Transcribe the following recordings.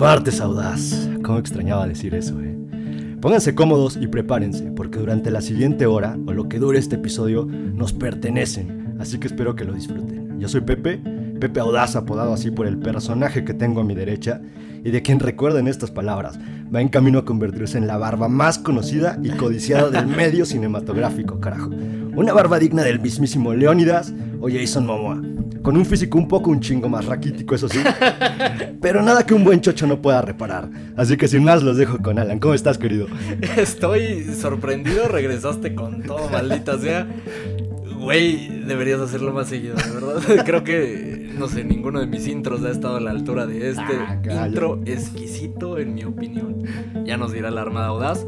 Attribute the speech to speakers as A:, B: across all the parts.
A: Martes audaz. ¿Cómo extrañaba decir eso, eh? Pónganse cómodos y prepárense, porque durante la siguiente hora, o lo que dure este episodio, nos pertenecen. Así que espero que lo disfruten. Yo soy Pepe, Pepe Audaz, apodado así por el personaje que tengo a mi derecha, y de quien recuerden estas palabras, va en camino a convertirse en la barba más conocida y codiciada del medio cinematográfico, carajo. Una barba digna del mismísimo Leónidas o Jason Momoa. Con un físico un poco un chingo más raquítico, eso sí. Pero nada que un buen chocho no pueda reparar. Así que sin más los dejo con Alan. ¿Cómo estás, querido?
B: Estoy sorprendido, regresaste con todo, maldita sea. Güey, deberías hacerlo más seguido, de verdad. Creo que, no sé, ninguno de mis intros ha estado a la altura de este
A: Ah,
B: intro exquisito, en mi opinión. Ya nos dirá la Armada Audaz.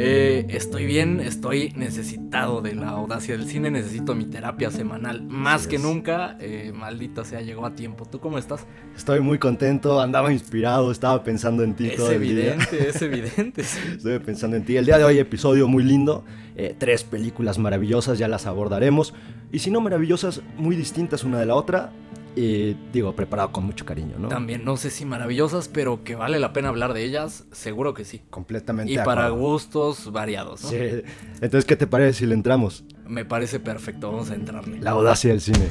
B: Eh, estoy bien, estoy necesitado de la audacia del cine, necesito mi terapia semanal más que nunca. Eh, maldita sea, llegó a tiempo. ¿Tú cómo estás?
A: Estoy muy contento, andaba inspirado, estaba pensando en ti
B: Es
A: todo el día.
B: evidente, es evidente. sí.
A: Estoy pensando en ti. El día de hoy, episodio muy lindo. Eh, tres películas maravillosas, ya las abordaremos. Y si no maravillosas, muy distintas una de la otra. Y digo, preparado con mucho cariño, ¿no?
B: También no sé si maravillosas, pero que vale la pena hablar de ellas, seguro que sí.
A: Completamente.
B: Y para
A: acuerdo.
B: gustos variados, ¿no?
A: Sí. Entonces, ¿qué te parece si le entramos?
B: Me parece perfecto, vamos a entrarle.
A: La audacia del cine.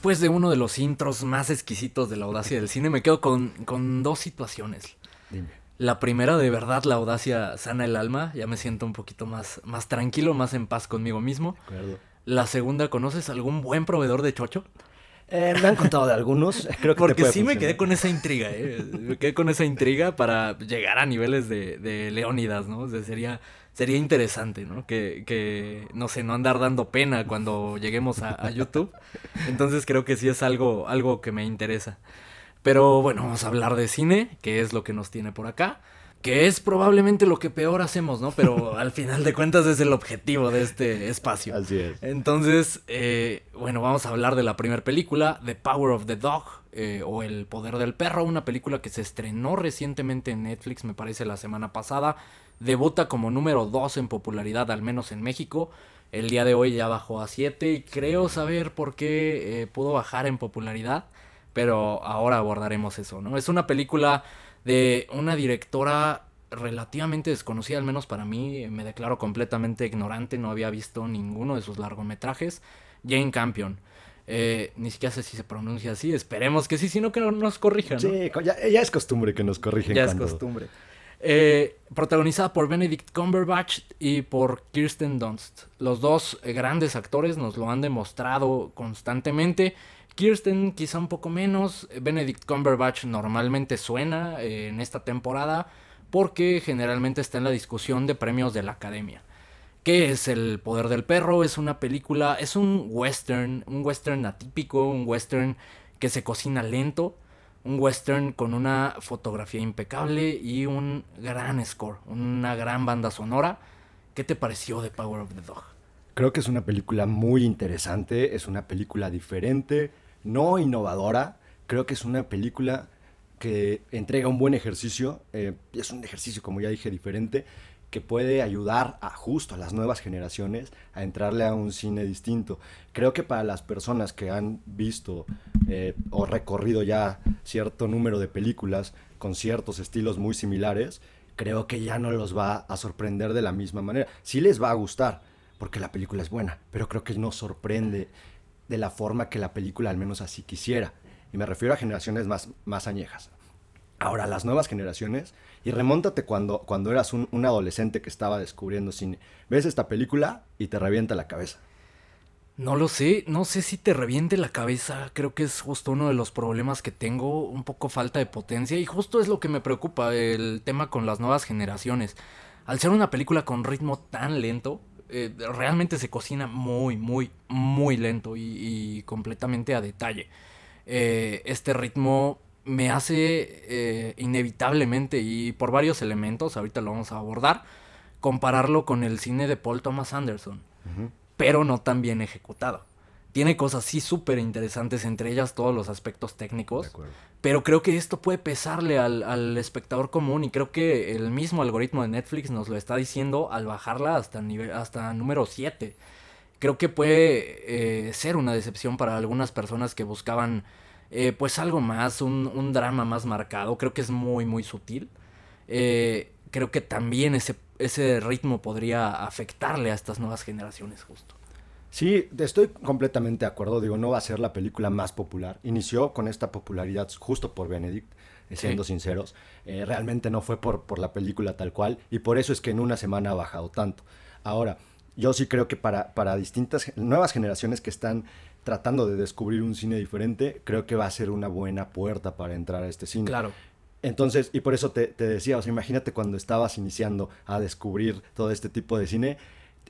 B: Después de uno de los intros más exquisitos de la audacia del cine, me quedo con, con dos situaciones.
A: Dime.
B: La primera, de verdad, la audacia sana el alma, ya me siento un poquito más, más tranquilo, más en paz conmigo mismo.
A: De acuerdo.
B: La segunda, ¿conoces algún buen proveedor de chocho?
A: Eh, me han contado de algunos. Creo que
B: Porque sí me quedé con esa intriga, ¿eh? Me quedé con esa intriga para llegar a niveles de, de Leónidas, ¿no? O sea, sería, sería interesante, ¿no? Que, que, no sé, no andar dando pena cuando lleguemos a, a YouTube. Entonces creo que sí es algo, algo que me interesa. Pero bueno, vamos a hablar de cine, que es lo que nos tiene por acá. Que es probablemente lo que peor hacemos, ¿no? Pero al final de cuentas es el objetivo de este espacio.
A: Así es.
B: Entonces, eh, bueno, vamos a hablar de la primera película, The Power of the Dog, eh, o El Poder del Perro, una película que se estrenó recientemente en Netflix, me parece la semana pasada. Debuta como número 2 en popularidad, al menos en México. El día de hoy ya bajó a 7 y creo saber por qué eh, pudo bajar en popularidad, pero ahora abordaremos eso, ¿no? Es una película de una directora relativamente desconocida, al menos para mí, me declaro completamente ignorante, no había visto ninguno de sus largometrajes, Jane Campion. Eh, ni siquiera sé si se pronuncia así, esperemos que sí, sino que no nos corrijan. ¿no?
A: Sí, ya, ya es costumbre que nos corrigen
B: ya es
A: cuando-
B: costumbre. Eh, protagonizada por Benedict Cumberbatch y por Kirsten Dunst. Los dos eh, grandes actores nos lo han demostrado constantemente. Kirsten quizá un poco menos. Benedict Cumberbatch normalmente suena eh, en esta temporada porque generalmente está en la discusión de premios de la academia. ¿Qué es El Poder del Perro? Es una película, es un western, un western atípico, un western que se cocina lento, un western con una fotografía impecable y un gran score, una gran banda sonora. ¿Qué te pareció de Power of the Dog?
A: Creo que es una película muy interesante, es una película diferente, no innovadora. Creo que es una película que entrega un buen ejercicio, eh, es un ejercicio, como ya dije, diferente, que puede ayudar a justo a las nuevas generaciones a entrarle a un cine distinto. Creo que para las personas que han visto eh, o recorrido ya cierto número de películas con ciertos estilos muy similares, creo que ya no los va a sorprender de la misma manera. Sí les va a gustar, porque la película es buena, pero creo que no sorprende de la forma que la película al menos así quisiera. Y me refiero a generaciones más, más añejas. Ahora, las nuevas generaciones, y remóntate cuando, cuando eras un, adolescente que estaba descubriendo cine. Ves esta película y te revienta la cabeza.
B: No lo sé, no sé si te reviente la cabeza, creo que es justo uno de los problemas que tengo, un poco falta de potencia y justo es lo que me preocupa, el tema con las nuevas generaciones. Al ser una película con ritmo tan lento, eh, realmente se cocina muy, muy, muy lento y, y completamente a detalle. Eh, este ritmo me hace eh, inevitablemente y por varios elementos, ahorita lo vamos a abordar, compararlo con el cine de Paul Thomas Anderson pero no tan bien ejecutado. tiene cosas sí súper interesantes, entre ellas todos los aspectos técnicos. Pero creo que esto puede pesarle al, al espectador común y creo que el mismo algoritmo de Netflix nos lo está diciendo al bajarla hasta, nivel, hasta número 7. Creo que puede eh, ser una decepción para algunas personas que buscaban eh, pues algo más, un, un drama más marcado. Creo que es muy, muy sutil. Eh, creo que también ese, ese ritmo podría afectarle a estas nuevas generaciones justo.
A: Sí, estoy completamente de acuerdo. Digo, no va a ser la película más popular. Inició con esta popularidad justo por Benedict, eh, siendo
B: Sí.
A: sinceros. Eh, realmente no fue por, por la película tal cual. Y por eso es que en una semana ha bajado tanto. Ahora, yo sí creo que para, para distintas nuevas generaciones que están tratando de descubrir un cine diferente, creo que va a ser una buena puerta para entrar a este cine.
B: Claro.
A: Entonces, y por eso te, te decía, o sea, imagínate cuando estabas iniciando a descubrir todo este tipo de cine,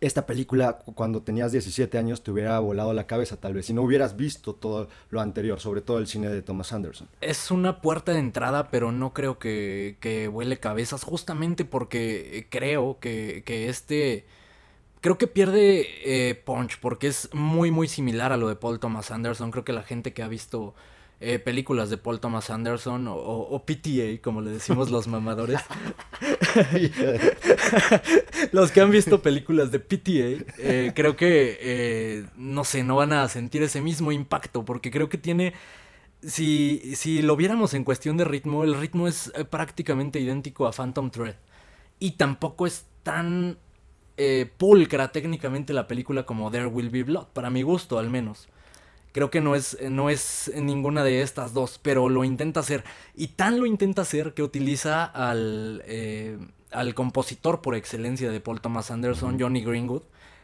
A: esta película cu- cuando tenías 17 años te hubiera volado la cabeza tal vez, si no hubieras visto todo lo anterior, sobre todo el cine de Thomas Anderson.
B: Es una puerta de entrada, pero no creo que, que huele cabezas, justamente porque eh, creo que, que este... Creo que pierde eh, punch, porque es muy, muy similar a lo de Paul Thomas Anderson. Creo que la gente que ha visto eh, películas de Paul Thomas Anderson, o, PTA, como le decimos los mamadores, los que han visto películas de PTA, eh, creo que, no sé, no van a sentir ese mismo impacto, porque creo que tiene... Si, si lo viéramos en cuestión de ritmo, el ritmo es prácticamente idéntico a Phantom Thread. Y tampoco es tan eh, pulcra técnicamente la película como There Will Be Blood, para mi gusto al menos. Creo que no es, no es ninguna de estas dos, pero lo intenta hacer. Y tan lo intenta hacer que utiliza al, eh, al compositor por excelencia de Paul Thomas Anderson, Johnny Greenwood.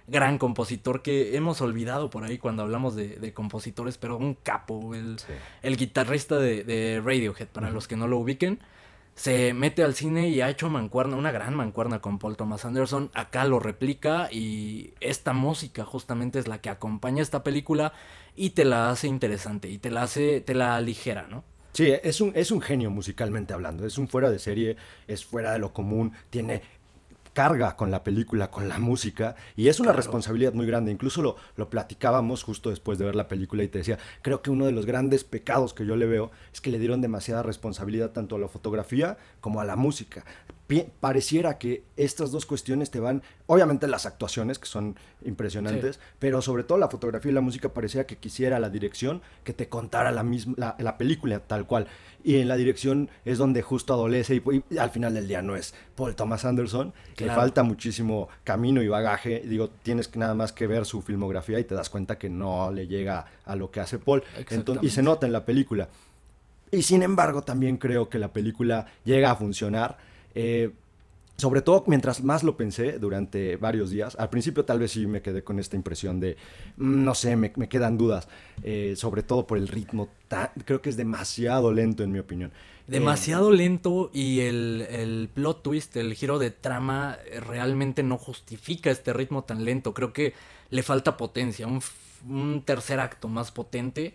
B: Gran compositor que hemos olvidado por ahí cuando hablamos de, de compositores, pero un capo, el, el guitarrista de, de Radiohead, para los que no lo ubiquen. Se mete al cine y ha hecho mancuerna, una gran mancuerna con Paul Thomas Anderson. Acá lo replica y esta música justamente es la que acompaña esta película y te la hace interesante y te la hace, te la aligera, ¿no?
A: Sí, es un, es un genio musicalmente hablando, es un fuera de serie, es fuera de lo común, tiene carga con la película, con la música, y es una
B: Claro.
A: responsabilidad muy grande. Incluso lo, lo platicábamos justo después de ver la película y te decía, creo que uno de los grandes pecados que yo le veo es que le dieron demasiada responsabilidad tanto a la fotografía como a la música. Pareciera que estas dos cuestiones te van, obviamente las actuaciones que son impresionantes, pero sobre todo la fotografía y la música parecía que quisiera la dirección que te contara la misma la, la película tal cual. Y en la dirección es donde justo adolece y, y al final del día no es Paul Thomas Anderson, que
B: Claro.
A: falta muchísimo camino y bagaje. Digo, tienes que nada más que ver su filmografía y te das cuenta que no le llega a lo que hace Paul. Entonces, y se nota en la película. Y sin embargo, también creo que la película llega a funcionar. Eh, sobre todo mientras más lo pensé durante varios días. Al principio tal vez sí me quedé con esta impresión de, mm, no sé, me, quedan dudas. eh, sobre todo por el ritmo. creo que es demasiado lento en mi opinión. Eh,
B: Demasiado lento y el, el plot twist, el giro de trama realmente no justifica este ritmo tan lento. Creo que le falta potencia, un tercer acto más potente.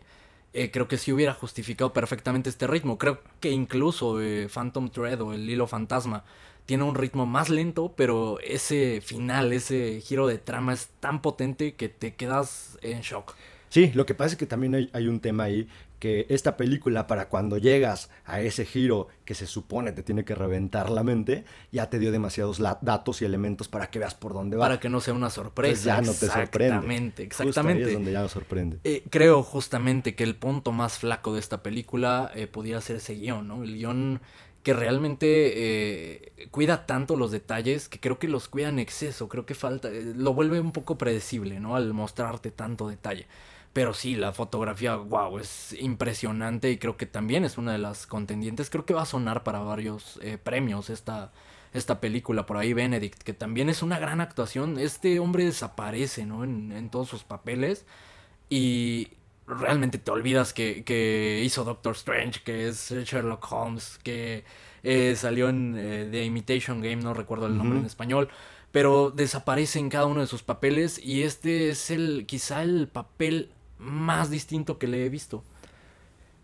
B: Eh, creo que sí hubiera justificado perfectamente este ritmo. Creo que incluso eh, Phantom Thread o el hilo fantasma tiene un ritmo más lento, pero ese final, ese giro de trama es tan potente que te quedas en shock.
A: Sí, lo que pasa es que también hay, hay un tema ahí que esta película para cuando llegas a ese giro que se supone te tiene que reventar la mente, ya te dio demasiados datos y elementos para que veas por dónde va.
B: Para que no sea una sorpresa.
A: Entonces ya no te sorprende.
B: Exactamente,
A: Justo ahí
B: exactamente.
A: es donde ya nos sorprende.
B: Eh, creo justamente que el punto más flaco de esta película eh, ser ese guion, ¿no? El guion que realmente eh, cuida tanto los detalles que creo que los cuida en exceso. Creo que falta, eh, lo vuelve un poco predecible, ¿no? Al mostrarte tanto detalle. Pero sí, la fotografía, wow, es impresionante y creo que también es una de las contendientes. Creo que va a sonar para varios eh, premios esta, esta película. Por ahí Benedict, que también es una gran actuación. Este hombre desaparece, ¿no? En, en todos sus papeles. Y realmente te olvidas que, que hizo Doctor Strange, que es Sherlock Holmes, que eh, salió en eh, The Imitation Game, no recuerdo el nombre en español. Pero desaparece en cada uno de sus papeles y este es el quizá el papel más distinto que le he visto.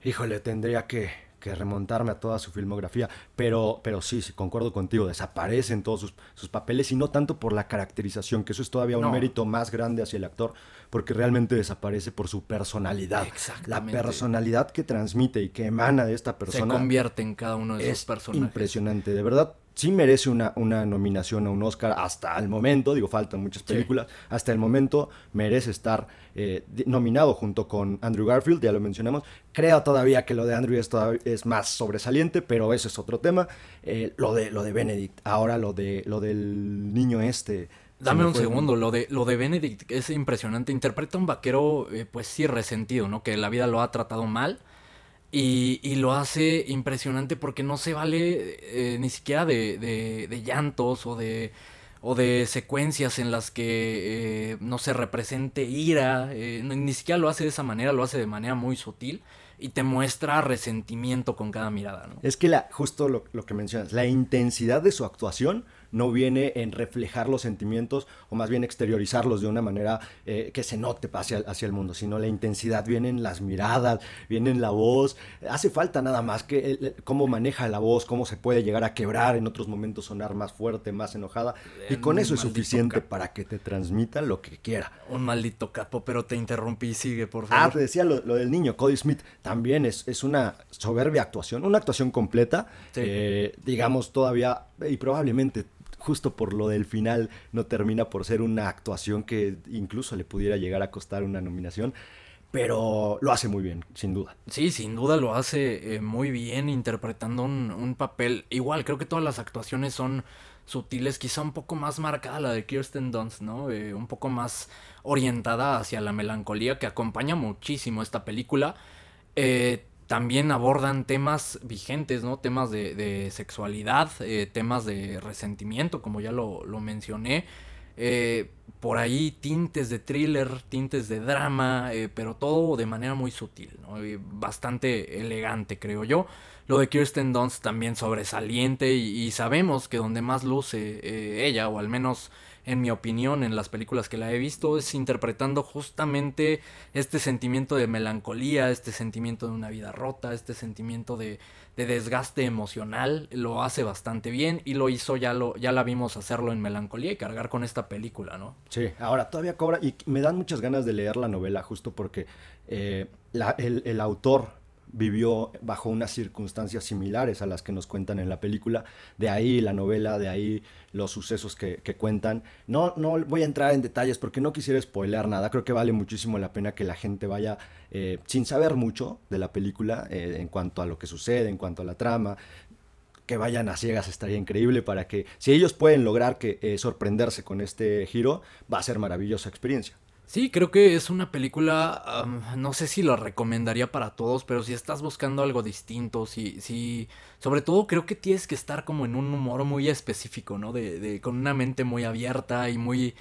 A: Híjole, tendría que, que remontarme a toda su filmografía. Pero, pero sí, sí, concuerdo contigo, desaparecen todos sus, sus papeles y no tanto por la caracterización, que eso es todavía un
B: No.
A: mérito más grande hacia el actor, porque realmente desaparece por su personalidad. La
B: Exactamente.
A: personalidad que transmite y que emana de esta
B: Se
A: persona
B: convierte en cada uno de esos
A: es
B: personajes.
A: impresionante. De verdad, sí merece una, una nominación a un Oscar hasta el momento. Digo, faltan muchas
B: Sí.
A: películas. Hasta el momento merece estar eh, nominado junto con Andrew Garfield, ya lo mencionamos. Creo todavía que lo de Andrew es, todavía- es más sobresaliente, pero ese es otro tema. Eh, lo, de, lo de Benedict, ahora lo, de, lo del niño este.
B: Dame
A: me
B: un segundo, lo de, lo de Benedict es impresionante. Interpreta a un vaquero, eh, pues sí, resentido, ¿no? Que la vida lo ha tratado mal. Y, y lo hace impresionante porque no se vale eh, ni siquiera de, de- de llantos o de, o de secuencias en las que eh, no se represente ira. eh, ni siquiera lo hace de esa manera, lo hace de manera muy sutil y te muestra resentimiento con cada mirada, ¿no?
A: Es que la, justo lo, lo que mencionas, la intensidad de su actuación no viene en reflejar los sentimientos o más bien exteriorizarlos de una manera eh, que se note hacia, hacia el mundo, sino la intensidad viene en las miradas, viene en la voz. Hace falta nada más que el- cómo maneja la voz, cómo se puede llegar a quebrar, en otros momentos sonar más fuerte, más enojada. Y
B: Eh,
A: con eso es suficiente
B: capo.
A: para que te transmita lo que quiera.
B: Un maldito capo, pero te interrumpí, sigue, por
A: Ah,
B: favor.
A: te decía lo, lo del niño, Cody Smith, también es, es una soberbia actuación, una actuación completa,
B: Sí.
A: eh, digamos todavía, y probablemente justo por lo del final no termina por ser una actuación que incluso le pudiera llegar a costar una nominación, pero lo hace muy bien, sin duda.
B: Sí, sin duda lo hace eh, muy bien interpretando un, un papel. Igual, creo que todas las actuaciones son sutiles, quizá un poco más marcada la de Kirsten Dunst, ¿no? Eh, un poco más orientada hacia la melancolía que acompaña muchísimo esta película. Eh, también abordan temas vigentes, ¿no? Temas de, sexualidad, eh, temas de resentimiento, como ya lo, lo mencioné. Eh, por ahí tintes de thriller, tintes de drama, eh, pero todo de manera muy sutil, bastante elegante, creo yo. Lo de Kirsten Dunst también sobresaliente y, sabemos que donde más luce ella, o al menos en mi opinión, en las películas que la he visto, es interpretando justamente este sentimiento de melancolía, este sentimiento de una vida rota, este sentimiento de, de desgaste emocional. Lo hace bastante bien y lo hizo, ya, lo, ya la vimos hacerlo en Melancolía y cargar con esta película, ¿no?
A: Sí, ahora todavía cobra y me dan muchas ganas de leer la novela justo porque eh, la- el, el autor vivió bajo unas circunstancias similares a las que nos cuentan en la película, de ahí la novela, de ahí los sucesos que, que cuentan. No, no voy a entrar en detalles porque no quisiera spoilear nada, creo que vale muchísimo la pena que la gente vaya eh, sin saber mucho de la película eh, en cuanto a lo que sucede, en cuanto a la trama, que vayan a ciegas estaría increíble para que si ellos pueden lograr que eh, sorprenderse con este giro va a ser maravillosa experiencia
B: Sí, creo que es una película, am, no sé si la recomendaría para todos, pero si estás buscando algo distinto, si, si, sobre todo creo que tienes que estar como en un humor muy específico, ¿no? De, de- con una mente muy abierta y muy,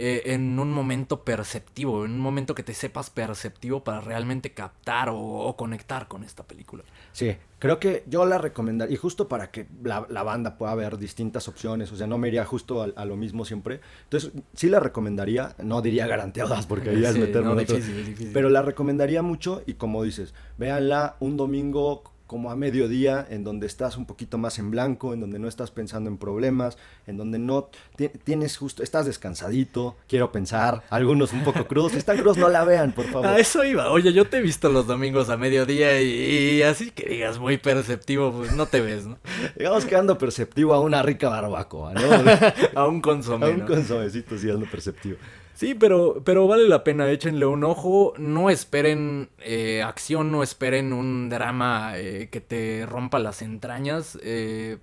B: eh, en un momento perceptivo, en un momento que te sepas perceptivo para realmente captar o, o conectar con esta película.
A: sí creo que yo la recomendaría y justo para que la, la banda pueda ver distintas opciones o sea no me iría justo a, a lo mismo siempre entonces sí la recomendaría no diría garantiadas porque ahí es meterme
B: no, difícil, difícil.
A: pero la recomendaría mucho y como dices véanla un domingo como a mediodía, en donde estás un poquito más en blanco, en donde no estás pensando en problemas, en donde no ti- tienes justo, estás descansadito, quiero pensar, algunos un poco crudos, si están crudos no la vean, por favor.
B: A eso iba. Oye, yo te he visto los domingos a mediodía y, y así que digas muy perceptivo, pues no te ves, ¿no?
A: Digamos que ando perceptivo a una rica barbacoa, ¿no?
B: A un consomé,
A: a un
B: ¿no?
A: consomecito sí ando perceptivo.
B: Sí, pero, pero vale la pena, échenle un ojo. No esperen eh, acción, no esperen un drama eh, que te rompa las entrañas. eh,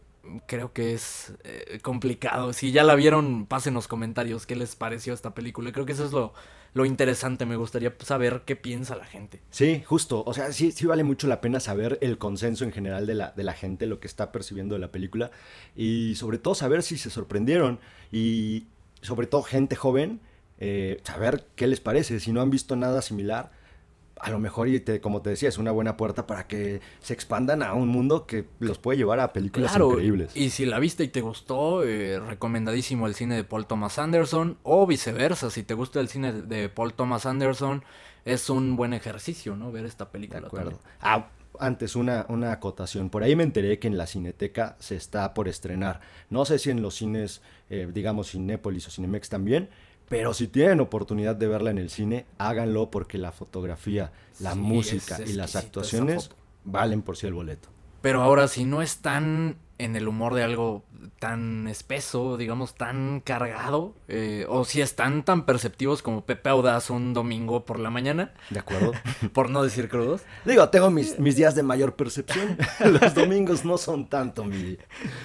B: creo que es complicado. Si ya la vieron, pasen los comentarios qué les pareció esta película. Creo que eso es lo, lo interesante. Me gustaría saber qué piensa la gente.
A: Sí, justo. O sea, sí, sí vale mucho la pena saber el consenso en general de la, de la gente, lo que está percibiendo de la película. Y sobre todo saber si se sorprendieron. Y sobre todo gente joven, eh, saber qué les parece. Si no han visto nada similar, a lo mejor, y te- como te decía, es una buena puerta para que se expandan a un mundo que los puede llevar a películas
B: Claro,
A: increíbles.
B: y si la viste y te gustó, eh, recomendadísimo el cine de Paul Thomas Anderson, o viceversa, si te gusta el cine de Paul Thomas Anderson, es un buen ejercicio, ¿no? Ver esta
A: De
B: película.
A: acuerdo.
B: también.
A: Ah, antes una, una acotación. Por ahí me enteré que en la Cineteca se está por estrenar. No sé si en los cines, eh, digamos, Cinépolis o Cinemex también, pero si tienen oportunidad de verla en el cine, háganlo porque la fotografía, la
B: Sí,
A: música y las actuaciones valen por sí el boleto.
B: Pero ahora, si no están en el humor de algo tan espeso, digamos, tan cargado, eh, o si están tan perceptivos como Pepe Audaz un domingo por la mañana,
A: ¿De acuerdo?
B: por no decir crudos,
A: Digo, tengo mis, mis días de mayor percepción. Los domingos no son tanto mi.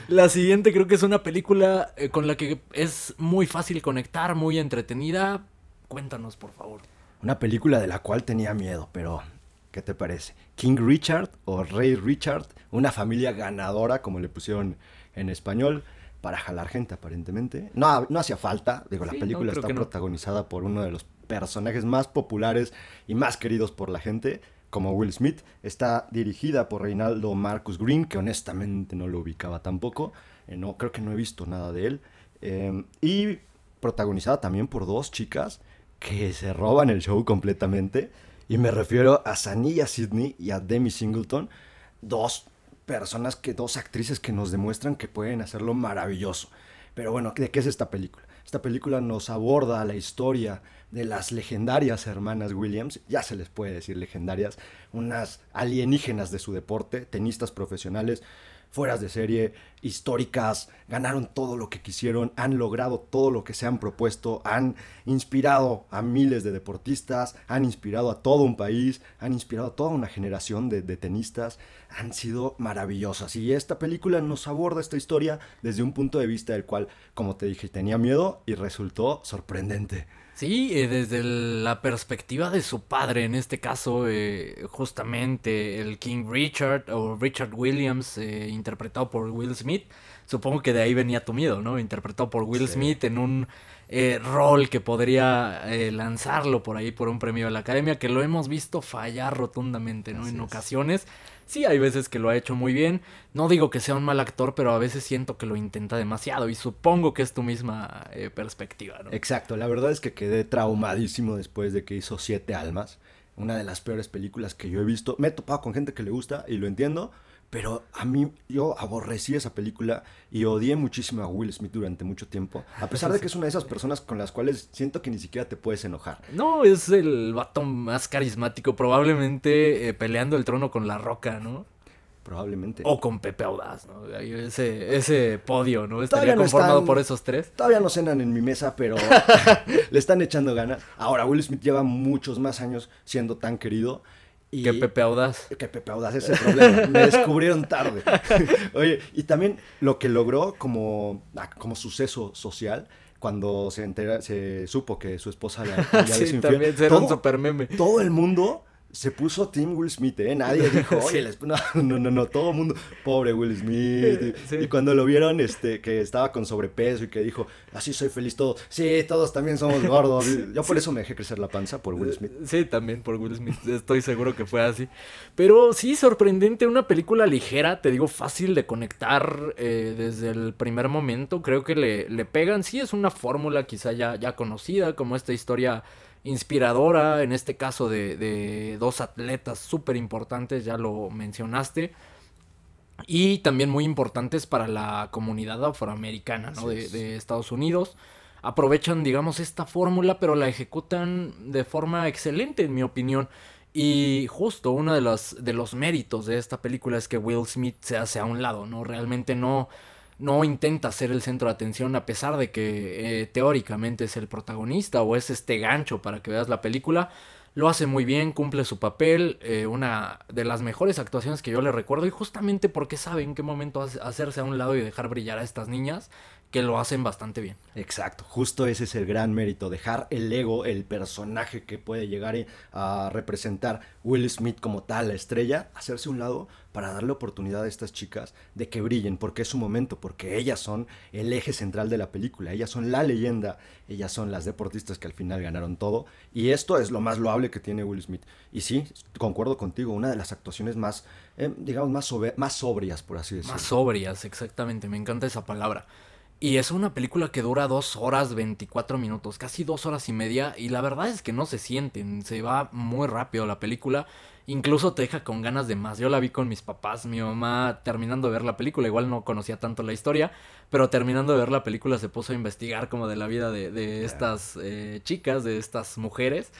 B: La siguiente creo que es una película eh, con la que es muy fácil conectar, muy entretenida. Cuéntanos, por favor.
A: Una película de la cual tenía miedo, pero ¿qué te parece? King Richard o Rey Richard, una familia ganadora, como le pusieron en español, para jalar gente aparentemente. No, no hacía falta, digo, la
B: Sí,
A: película está
B: no.
A: protagonizada por uno de los personajes más populares y más queridos por la gente, como Will Smith. Está dirigida por Reinaldo Marcus Green, que honestamente no lo ubicaba tampoco. Eh, no, creo que no he visto nada de él. Eh, y protagonizada también por dos chicas que se roban el show completamente. Y me refiero a Sanilla Sidney y a Demi Singleton, dos personas que, dos actrices que nos demuestran que pueden hacerlo maravilloso. Pero bueno, ¿de qué es esta película? Esta película nos aborda la historia de las legendarias hermanas Williams, ya se les puede decir legendarias, unas alienígenas de su deporte, tenistas profesionales, fueras de serie, históricas, ganaron todo lo que quisieron, han logrado todo lo que se han propuesto, han inspirado a miles de deportistas, han inspirado a todo un país, han inspirado a toda una generación de, de tenistas, han sido maravillosas. Y esta película nos aborda esta historia desde un punto de vista del cual, como te dije, tenía miedo y resultó sorprendente.
B: Sí, eh, desde el- la perspectiva de su padre, en este caso, eh, justamente el King Richard o Richard Williams, eh, interpretado por Will Smith. Supongo que de ahí venía tu miedo, ¿no? Interpretado por Will
A: Sí.
B: Smith en un eh, rol que podría eh, lanzarlo por ahí por un premio de la academia, que lo hemos visto fallar rotundamente, ¿no?
A: Así
B: en
A: es.
B: Sí, hay veces que lo ha hecho muy bien. No digo que sea un mal actor, pero a veces siento que lo intenta demasiado y supongo que es tu misma eh, perspectiva, ¿no?
A: Exacto, la verdad es que quedé traumadísimo después de que hizo Siete Almas, una de las peores películas que yo he visto. Me he topado con gente que le gusta y lo entiendo, pero a mí yo aborrecí esa película y odié muchísimo a Will Smith durante mucho tiempo, a pesar de que es una de esas personas con las cuales siento que ni siquiera te puedes enojar.
B: No, es el vato más carismático, probablemente eh, peleando el trono con La Roca, ¿no?
A: Probablemente.
B: O con Pepe Audaz, ¿no? Ese, ese podio, ¿no?
A: Todavía
B: Estaría
A: no
B: conformado
A: están-
B: por esos tres.
A: Todavía no cenan en mi mesa, pero le están echando ganas. Ahora, Will Smith lleva muchos más años siendo tan querido. Y...
B: Que Pepe Audaz.
A: Que Pepe Audaz es el problema. Me descubrieron tarde. Oye, y también lo que logró como, ah, como suceso social, cuando se entera, se supo que su esposa le había
B: sí, también
A: todo-
B: super meme.
A: todo el mundo se puso Team Will Smith, ¿eh? Nadie dijo, oye, les- no, no, no, no, todo el mundo, pobre Will Smith. Y,
B: Sí.
A: y cuando lo vieron, este, que estaba con sobrepeso y que dijo, así soy feliz todo. Sí, todos también somos gordos. Yo por eso me dejé crecer la panza, por Will Smith.
B: Sí, también por Will Smith. Estoy seguro que fue así. Pero sí, sorprendente. Una película ligera, te digo, fácil de conectar eh, desde el primer momento. Creo que le, le pegan. Sí, es una fórmula quizá ya, ya conocida, como esta historia inspiradora, en este caso de, de dos atletas súper importantes, ya lo mencionaste. Y también muy importantes para la comunidad afroamericana de, de Estados Unidos. Aprovechan, digamos, esta fórmula, pero la ejecutan de forma excelente, en mi opinión. Y justo uno de los, de los méritos de esta película es que Will Smith se hace a un lado, ¿no? Realmente no, no intenta ser el centro de atención, a pesar de que eh, teóricamente es el protagonista o es este gancho para que veas la película. Lo hace muy bien, cumple su papel, eh, una de las mejores actuaciones que yo le recuerdo y justamente porque sabe en qué momento hace- hacerse a un lado y dejar brillar a estas niñas que lo hacen bastante bien.
A: Exacto, justo ese es el gran mérito, dejar el ego, el personaje que puede llegar a representar Will Smith como tal, la estrella, hacerse a un lado para darle oportunidad a estas chicas de que brillen, porque es su momento, porque ellas son el eje central de la película, ellas son la leyenda, ellas son las deportistas que al final ganaron todo, y esto es lo más loable que tiene Will Smith. Y sí, concuerdo contigo, una de las actuaciones más, eh, digamos, más, más sobrias, por así decirlo.
B: Más sobrias, exactamente, me encanta esa palabra. Y es una película que dura dos horas 24 minutos, casi dos horas y media. Y la verdad es que no se sienten, se va muy rápido la película. Incluso te deja con ganas de más. Yo la vi con mis papás, mi mamá terminando de ver la película, igual no conocía tanto la historia, pero terminando de ver la película se puso a investigar como de la vida de, estas eh, chicas, de estas mujeres.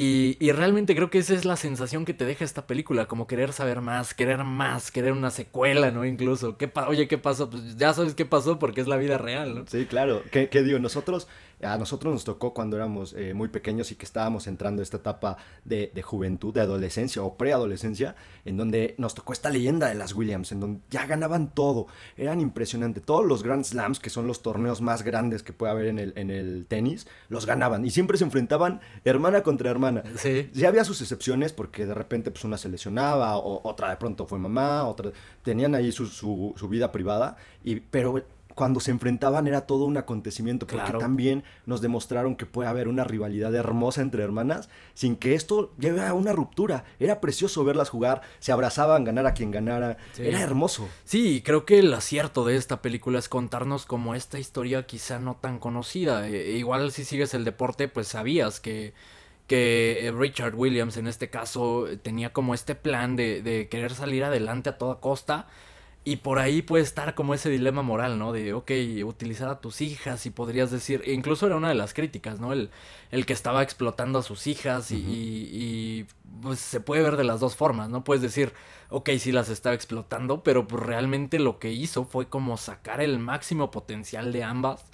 B: Y, realmente creo que esa es la sensación que te deja esta película, como querer saber más, querer más, querer una secuela, ¿no? Incluso, ¿qué oye, ¿qué pasó? Pues ya sabes qué pasó porque es la vida real, ¿no?
A: Sí, claro. ¿Qué, qué digo? Nosotros a nosotros nos tocó cuando éramos eh, muy pequeños y que estábamos entrando a esta etapa de, juventud, de adolescencia o preadolescencia, en donde nos tocó esta leyenda de las Williams, en donde ya ganaban todo, eran impresionantes. Todos los Grand Slams, que son los torneos más grandes que puede haber en el, en el tenis, los ganaban y siempre se enfrentaban hermana contra hermana. Sí. Ya había sus excepciones porque de repente pues, una se lesionaba, o otra de pronto fue mamá, otra tenían ahí su, su, su vida privada, y, pero cuando se enfrentaban era todo un acontecimiento, porque también nos demostraron que puede haber una rivalidad hermosa entre hermanas sin que esto lleve a una ruptura. Era precioso verlas jugar, se abrazaban, ganar a quien ganara, era hermoso.
B: Sí, creo que el acierto de esta película es contarnos como esta historia quizá no tan conocida. E, e igual si sigues el deporte, pues sabías que que eh, Richard Williams en este caso tenía como este plan de, de querer salir adelante a toda costa y por ahí puede estar como ese dilema moral, ¿no? De, ok, utilizar a tus hijas y podrías decir, e incluso era una de las críticas, ¿no? El, el que estaba explotando a sus hijas y, y, pues se puede ver de las dos formas, ¿no? Puedes decir, ok, sí las estaba explotando, pero pues realmente lo que hizo fue como sacar el máximo potencial de ambas,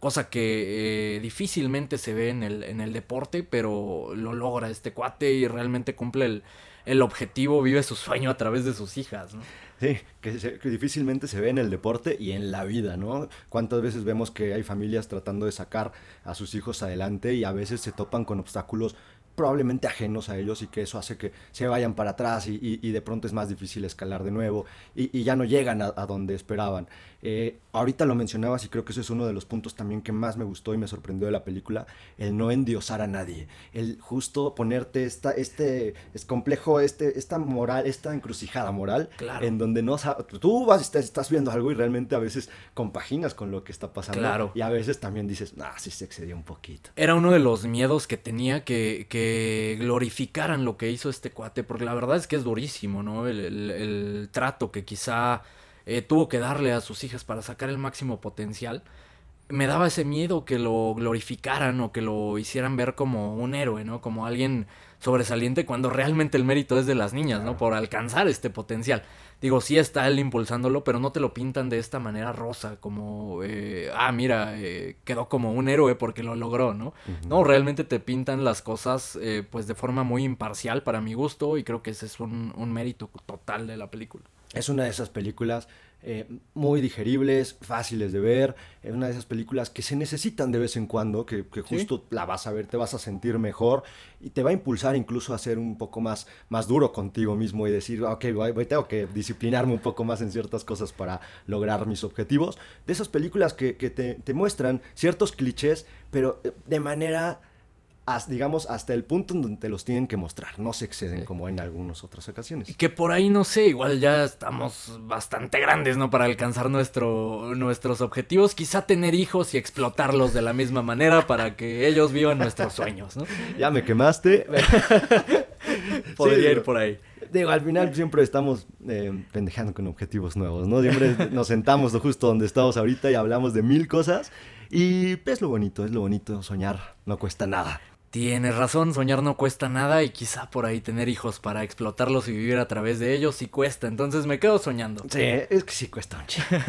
B: cosa que eh, difícilmente se ve en el, en el deporte, pero lo logra este cuate y realmente cumple el, el objetivo, vive su sueño a través de sus hijas, ¿no?
A: Sí, que, difícilmente se ve en el deporte y en la vida, ¿no? ¿Cuántas veces vemos que hay familias tratando de sacar a sus hijos adelante y a veces se topan con obstáculos probablemente ajenos a ellos y que eso hace que se vayan para atrás y, de pronto es más difícil escalar de nuevo y, ya no llegan a, donde esperaban. Eh, ahorita lo mencionabas y creo que eso es uno de los puntos también que más me gustó y me sorprendió de la película, el no endiosar a nadie, el justo ponerte esta, este, es complejo, este, esta moral, esta encrucijada moral, en donde no tú vas, estás, estás viendo algo y realmente a veces compaginas con lo que está pasando claro. y a veces también dices, ah, sí se excedió un poquito.
B: Era uno de los miedos que tenía que, que glorificaran lo que hizo este cuate, porque la verdad es que es durísimo, ¿no? el trato que quizá eh, tuvo que darle a sus hijas para sacar el máximo potencial, me daba ese miedo que lo glorificaran o que lo hicieran ver como un héroe, ¿no? Como alguien sobresaliente cuando realmente el mérito es de las niñas, ¿no? Por alcanzar este potencial. Digo, sí está él impulsándolo, pero no te lo pintan de esta manera rosa, como, eh, ah, mira, eh, quedó como un héroe porque lo logró, ¿no? No, realmente te pintan las cosas pues de forma muy imparcial para mi gusto y creo que ese es un mérito total de la película.
A: Es una de esas películas eh, muy digeribles, fáciles de ver, es una de esas películas que se necesitan de vez en cuando, que, justo la vas a ver, te vas a sentir mejor y te va a impulsar incluso a ser un poco más, más duro contigo mismo y decir, ok, voy, tengo que disciplinarme un poco más en ciertas cosas para lograr mis objetivos. De esas películas que, te, te muestran ciertos clichés, pero eh, de manera digamos, hasta el punto en donde te los tienen que mostrar. No se exceden como en algunas otras ocasiones.
B: Y que por ahí, no sé, igual ya estamos bastante grandes, ¿no? Para alcanzar nuestro, nuestros objetivos. Quizá tener hijos y explotarlos de la misma manera para que ellos vivan nuestros sueños, ¿no?
A: Ya me quemaste.
B: Podría ir por ahí.
A: Digo, al final siempre estamos eh, pendejando con objetivos nuevos, ¿no? Siempre nos sentamos justo donde estamos ahorita y hablamos de mil cosas. Y es lo bonito, es lo bonito soñar, no cuesta nada.
B: Tienes razón, soñar no cuesta nada y quizá por ahí tener hijos para explotarlos y vivir a través de ellos sí cuesta. Entonces me quedo soñando.
A: Sí, es que sí cuesta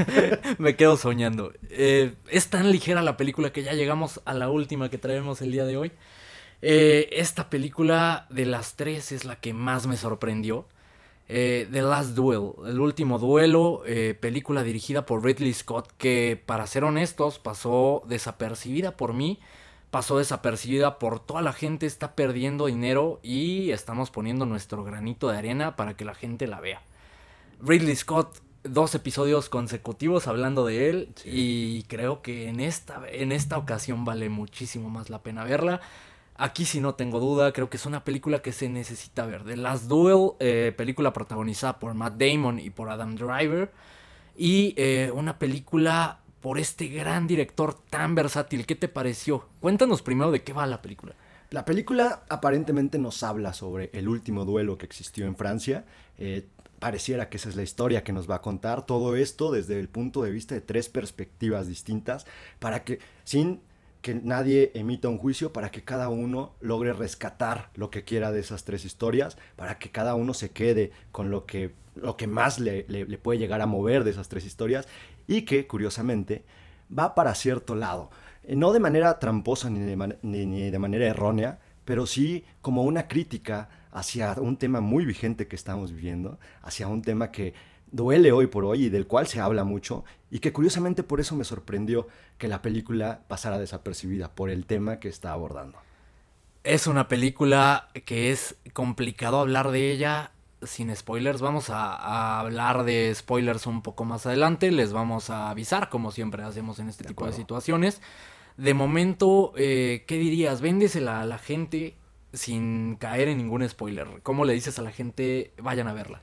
B: me quedo soñando. Eh, es tan ligera la película que ya llegamos a la última que traemos el día de hoy. Eh, esta película de las tres es la que más me sorprendió. Eh, The Last Duel, el último duelo, película dirigida por Ridley Scott que para ser honestos pasó desapercibida por mí pasó desapercibida por toda la gente, está perdiendo dinero y estamos poniendo nuestro granito de arena para que la gente la vea. Ridley Scott, dos episodios consecutivos hablando de él y creo que en esta, en esta ocasión vale muchísimo más la pena verla. Aquí sí no tengo duda, creo que es una película que se necesita ver. The Last Duel, eh, película protagonizada por Matt Damon y por Adam Driver. Y eh, una película por este gran director tan versátil. ¿Qué te pareció? Cuéntanos primero de qué va la película.
A: La película aparentemente nos habla sobre el último duelo que existió en Francia. Eh, pareciera que esa es la historia que nos va a contar todo esto desde el punto de vista de tres perspectivas distintas para que sin que nadie emita un juicio para que cada uno logre rescatar lo que quiera de esas tres historias, para que cada uno se quede con lo que, lo que más le, le, puede llegar a mover de esas tres historias y que, curiosamente, va para cierto lado. Eh, no de manera tramposa ni de, ni de manera errónea, pero sí como una crítica hacia un tema muy vigente que estamos viviendo, hacia un tema que duele hoy por hoy y del cual se habla mucho y que curiosamente por eso me sorprendió que la película pasara desapercibida por el tema que está abordando.
B: Es una película que es complicado hablar de ella sin spoilers. Vamos a, hablar de spoilers un poco más adelante. Les vamos a avisar, como siempre hacemos en este tipo de situaciones. De momento, eh, ¿qué dirías? Véndesela a la gente sin caer en ningún spoiler. ¿Cómo le dices a la gente vayan a verla?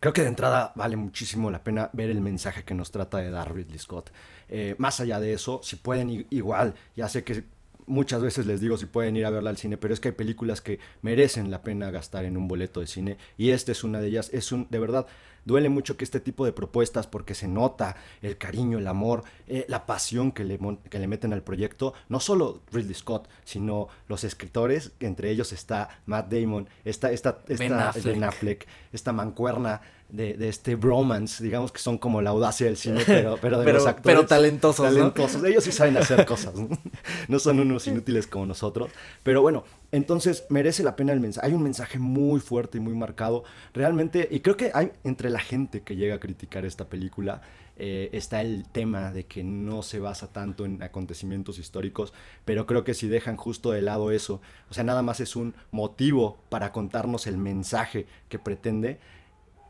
A: Creo que de entrada vale muchísimo la pena ver el mensaje que nos trata de dar Ridley Scott. Eh, más allá de eso, si pueden igual, ya sé que muchas veces les digo si pueden ir a verla al cine, pero es que hay películas que merecen la pena gastar en un boleto de cine y esta es una de ellas. Es un, de verdad, duele mucho que este tipo de propuestas, porque se nota el cariño, el amor, eh, la pasión que le, que le meten al proyecto, no solo Ridley Scott, sino los escritores, entre ellos está Matt Damon, esta, esta, esta ben, Affleck. esta mancuerna de, de, este bromance, digamos que son como la audacia del cine, pero, pero de los actores.
B: Pero talentosos.
A: Talentosos. Ellos sí saben hacer cosas, ¿no? no son unos inútiles como nosotros. Pero bueno, entonces merece la pena el mensaje. Hay un mensaje muy fuerte y muy marcado. Realmente, y creo que hay entre la gente que llega a criticar esta película, eh, está el tema de que no se basa tanto en acontecimientos históricos, pero creo que si dejan justo de lado eso, o sea, nada más es un motivo para contarnos el mensaje que pretende,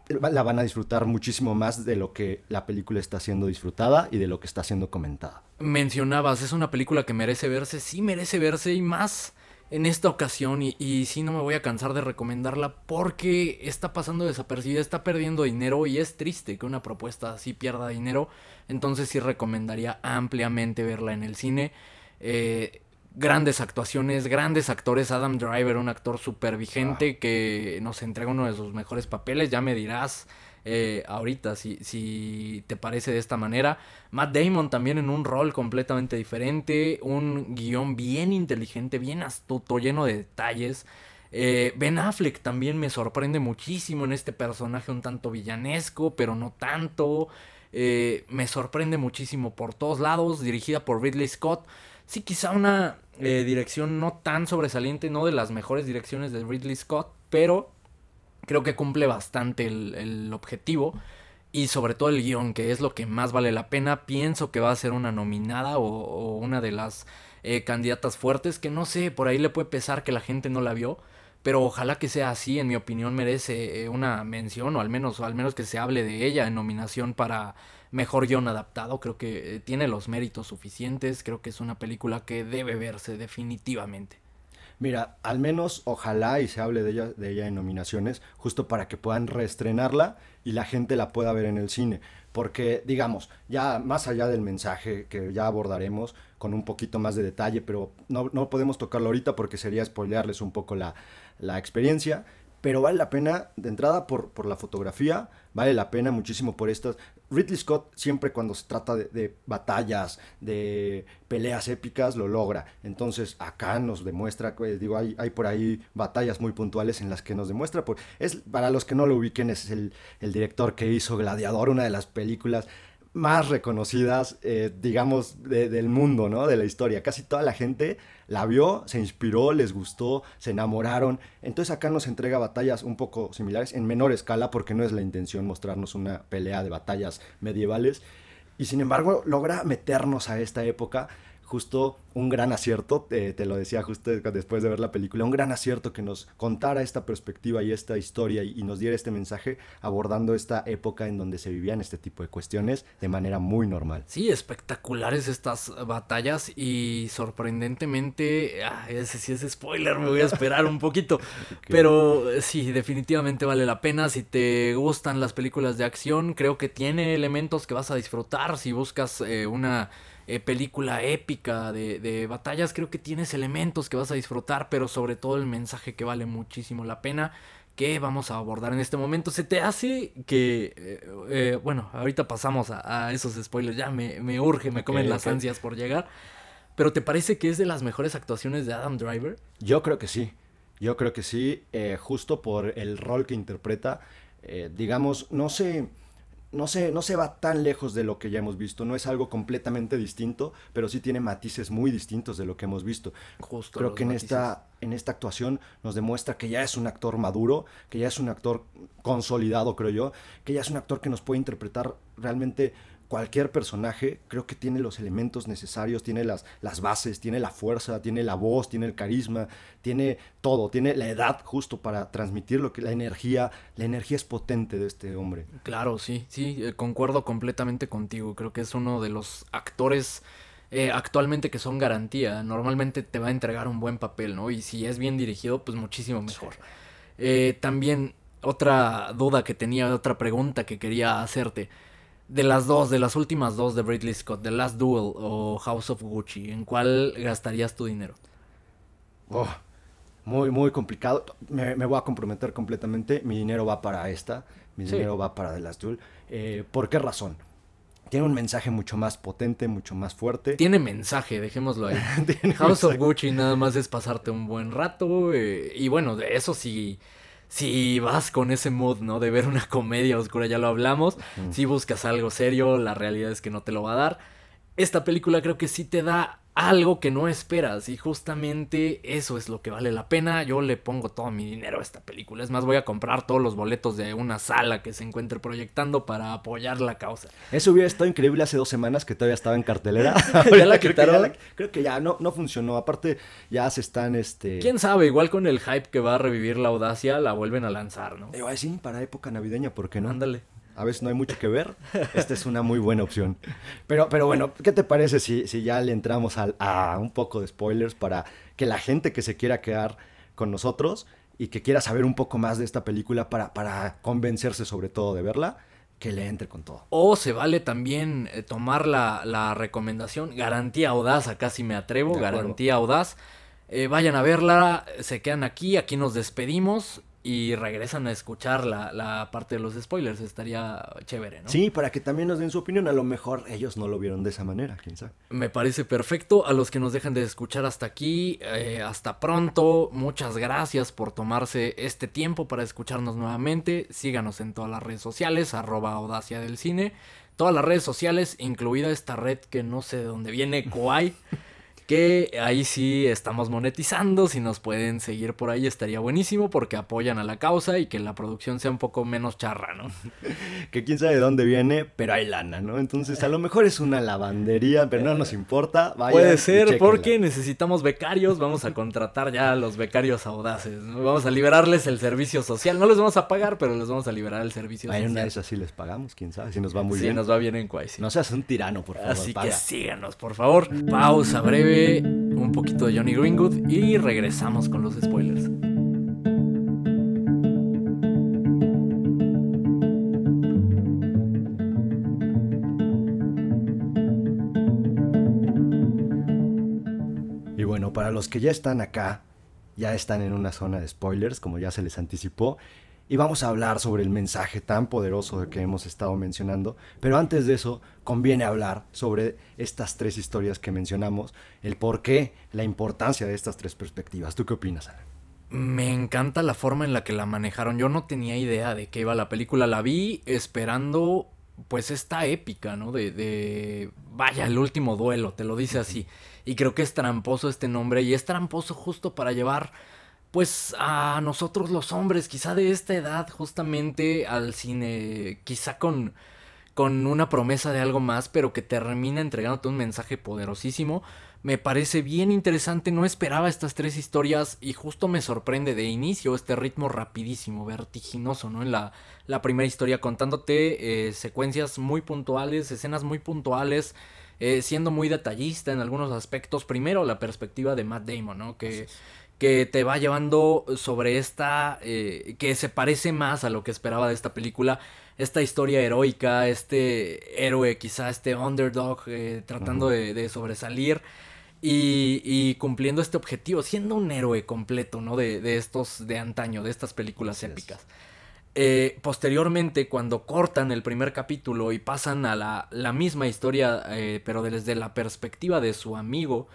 A: la van a disfrutar muchísimo más de lo que la película está siendo disfrutada y de lo que está siendo comentada.
B: Mencionabas, es una película que merece verse, sí merece verse y más en esta ocasión y, sí no me voy a cansar de recomendarla porque está pasando desapercibida, está perdiendo dinero y es triste que una propuesta así pierda dinero. Entonces sí recomendaría ampliamente verla en el cine. Eh, grandes actuaciones, grandes actores. Adam Driver, un actor súper vigente que nos entrega uno de sus mejores papeles. Ya me dirás eh, ahorita, si, si te parece de esta manera. Matt Damon también en un rol completamente diferente, un guion bien inteligente, bien astuto, lleno de detalles. Eh, ben Affleck también me sorprende muchísimo en este personaje un tanto villanesco, pero no tanto. Eh, me sorprende muchísimo por todos lados, dirigida por Ridley Scott. Sí, quizá una dirección no tan sobresaliente, no de las mejores direcciones de Ridley Scott, pero creo que cumple bastante el, objetivo y sobre todo el guion, que es lo que más vale la pena. Pienso que va a ser una nominada o, una de las eh, candidatas fuertes, que no sé, por ahí le puede pesar que la gente no la vio. Pero ojalá que sea así, en mi opinión merece eh, una mención o al menos, o al menos que se hable de ella en nominación para mejor guion adaptado. Creo que eh, tiene los méritos suficientes, creo que es una película que debe verse definitivamente.
A: Mira, al menos ojalá y se hable de ella, de ella en nominaciones, justo para que puedan reestrenarla y la gente la pueda ver en el cine. Porque, digamos, ya más allá del mensaje que ya abordaremos con un poquito más de detalle, pero no, no podemos tocarlo ahorita porque sería spoilearles un poco la, la experiencia pero vale la pena de entrada por, por la fotografía, vale la pena muchísimo por estas. Ridley Scott siempre cuando se trata de, batallas, de peleas épicas, lo logra. Entonces acá nos demuestra, pues, digo, hay, hay por ahí batallas muy puntuales en las que nos demuestra. Por, es, para los que no lo ubiquen, es el, el director que hizo Gladiador, una de las películas más reconocidas, eh, digamos, del mundo, ¿no? De la historia. Casi toda la gente la vio, se inspiró, les gustó, se enamoraron. Entonces acá nos entrega batallas un poco similares, en menor escala, porque no es la intención mostrarnos una pelea de batallas medievales. Y sin embargo logra meternos a esta época justo un gran acierto, te, te, lo decía justo después de ver la película, un gran acierto que nos contara esta perspectiva y esta historia y, y, nos diera este mensaje abordando esta época en donde se vivían este tipo de cuestiones de manera muy normal.
B: Sí, espectaculares estas batallas y sorprendentemente, ah, ese sí es spoiler, me voy a esperar un poquito, okay. pero sí, definitivamente vale la pena, si te gustan las películas de acción, creo que tiene elementos que vas a disfrutar, si buscas eh, una eh, película épica de, de, batallas, creo que tienes elementos que vas a disfrutar, pero sobre todo el mensaje que vale muchísimo la pena que vamos a abordar en este momento. ¿Se te hace que, eh, eh, bueno, ahorita pasamos a, a, esos spoilers, ya me, me urge, me comen las okay. ansias por llegar, pero ¿te parece que es de las mejores actuaciones de Adam Driver?
A: Yo creo que sí, yo creo que sí, justo por el rol que interpreta, digamos, no sé no se, no se va tan lejos de lo que ya hemos visto, no es algo completamente distinto, pero sí tiene matices muy distintos de lo que hemos visto.
B: Justo
A: Creo que en esta, en esta actuación nos demuestra que ya es un actor maduro, que ya es un actor consolidado, creo yo, que ya es un actor que nos puede interpretar realmente cualquier personaje, creo que tiene los elementos necesarios, tiene las, las bases, tiene la fuerza, tiene la voz, tiene el carisma, tiene todo, tiene la edad justo para transmitir lo que la energía, la energía es potente de este hombre.
B: Claro, sí, sí, eh, concuerdo completamente contigo, creo que es uno de los actores eh, actualmente que son garantía, normalmente te va a entregar un buen papel, ¿no? Y si es bien dirigido, pues muchísimo mejor. Eh, también otra duda que tenía, otra pregunta que quería hacerte de las dos, de las últimas dos de Ridley Scott, The Last Duel o House of Gucci, ¿en cuál gastarías tu dinero?
A: Oh, muy, muy complicado. Me, me, voy a comprometer completamente. Mi dinero va para esta. Mi sí. dinero va para The Last Duel. Eh, ¿Por qué razón? Tiene un mensaje mucho más potente, mucho más fuerte.
B: Tiene mensaje, dejémoslo ahí. House mensaje. of Gucci nada más es pasarte un buen rato. Eh, y bueno, de eso sí si vas con ese mood, ¿no? De ver una comedia oscura, ya lo hablamos. Mm. Si buscas algo serio, la realidad es que no te lo va a dar. Esta película creo que sí te da algo que no esperas y justamente eso es lo que vale la pena. Yo le pongo todo mi dinero a esta película. Es más, voy a comprar todos los boletos de una sala que se encuentre proyectando para apoyar la causa.
A: Eso hubiera estado increíble hace dos semanas que todavía estaba en cartelera.
B: ya la quitaron.
A: Creo que, ya, la, creo que ya no, no funcionó. Aparte, ya se están este.
B: Quién sabe, igual con el hype que va a revivir la audacia, la vuelven a lanzar, ¿no?
A: Igual sí, para época navideña, ¿por qué no?
B: Ándale
A: a veces no hay mucho que ver, esta es una muy buena opción. Pero, pero bueno, ¿qué te parece si, si ya le entramos a, a, un poco de spoilers para que la gente que se quiera quedar con nosotros y que quiera saber un poco más de esta película para, para convencerse sobre todo de verla, que le entre con todo.
B: O se vale también eh, tomar la, la, recomendación, garantía audaz, acá sí me atrevo, garantía audaz. Eh, vayan a verla, se quedan aquí, aquí nos despedimos y regresan a escuchar la, la, parte de los spoilers. Estaría chévere, ¿no?
A: Sí, para que también nos den su opinión. A lo mejor ellos no lo vieron de esa manera, quién sabe.
B: Me parece perfecto. A los que nos dejan de escuchar hasta aquí, eh, hasta pronto. Muchas gracias por tomarse este tiempo para escucharnos nuevamente. Síganos en todas las redes sociales, arroba audacia del cine. Todas las redes sociales, incluida esta red que no sé de dónde viene, Kwai. Que ahí sí estamos monetizando, si nos pueden seguir por ahí estaría buenísimo porque apoyan a la causa y que la producción sea un poco menos charra, ¿no?
A: que quién sabe de dónde viene, pero hay lana, ¿no? Entonces a lo mejor es una lavandería, pero no nos importa. Vayan
B: Puede ser porque necesitamos becarios, vamos a contratar ya a los becarios audaces, ¿no? vamos a liberarles el servicio social, no les vamos a pagar, pero les vamos a liberar el servicio
A: hay
B: social.
A: una de esas sí les pagamos, quién sabe, si nos va muy
B: sí,
A: bien.
B: Sí, nos va bien en Quai, sí.
A: No seas un tirano, por favor.
B: Así
A: paga.
B: que síganos, por favor. Pausa breve un poquito de Johnny Greenwood y regresamos con los spoilers.
A: Y bueno, para los que ya están acá, ya están en una zona de spoilers, como ya se les anticipó, y vamos a hablar sobre el mensaje tan poderoso que hemos estado mencionando. Pero antes de eso, conviene hablar sobre estas tres historias que mencionamos, el por qué, la importancia de estas tres perspectivas. ¿Tú qué opinas, Ana?
B: Me encanta la forma en la que la manejaron. Yo no tenía idea de qué iba la película. La vi esperando, pues, esta épica, ¿no? De, de, vaya, el último duelo, te lo dice así. Y creo que es tramposo este nombre. Y es tramposo justo para llevar pues a nosotros los hombres, quizá de esta edad, justamente al cine, quizá con, con una promesa de algo más, pero que termina entregándote un mensaje poderosísimo. Me parece bien interesante, no esperaba estas tres historias y justo me sorprende de inicio este ritmo rapidísimo, vertiginoso, ¿no? En la, la primera historia contándote eh, secuencias muy puntuales, escenas muy puntuales, eh, siendo muy detallista en algunos aspectos. Primero la perspectiva de Matt Damon, ¿no? Que que te va llevando sobre esta, eh, que se parece más a lo que esperaba de esta película, esta historia heroica, este héroe quizá, este underdog eh, tratando de, sobresalir y, cumpliendo este objetivo, siendo un héroe completo, ¿no? De, estos de antaño, de estas películas épicas. Eh, posteriormente, cuando cortan el primer capítulo y pasan a la, la misma historia, pero desde la perspectiva de su amigo,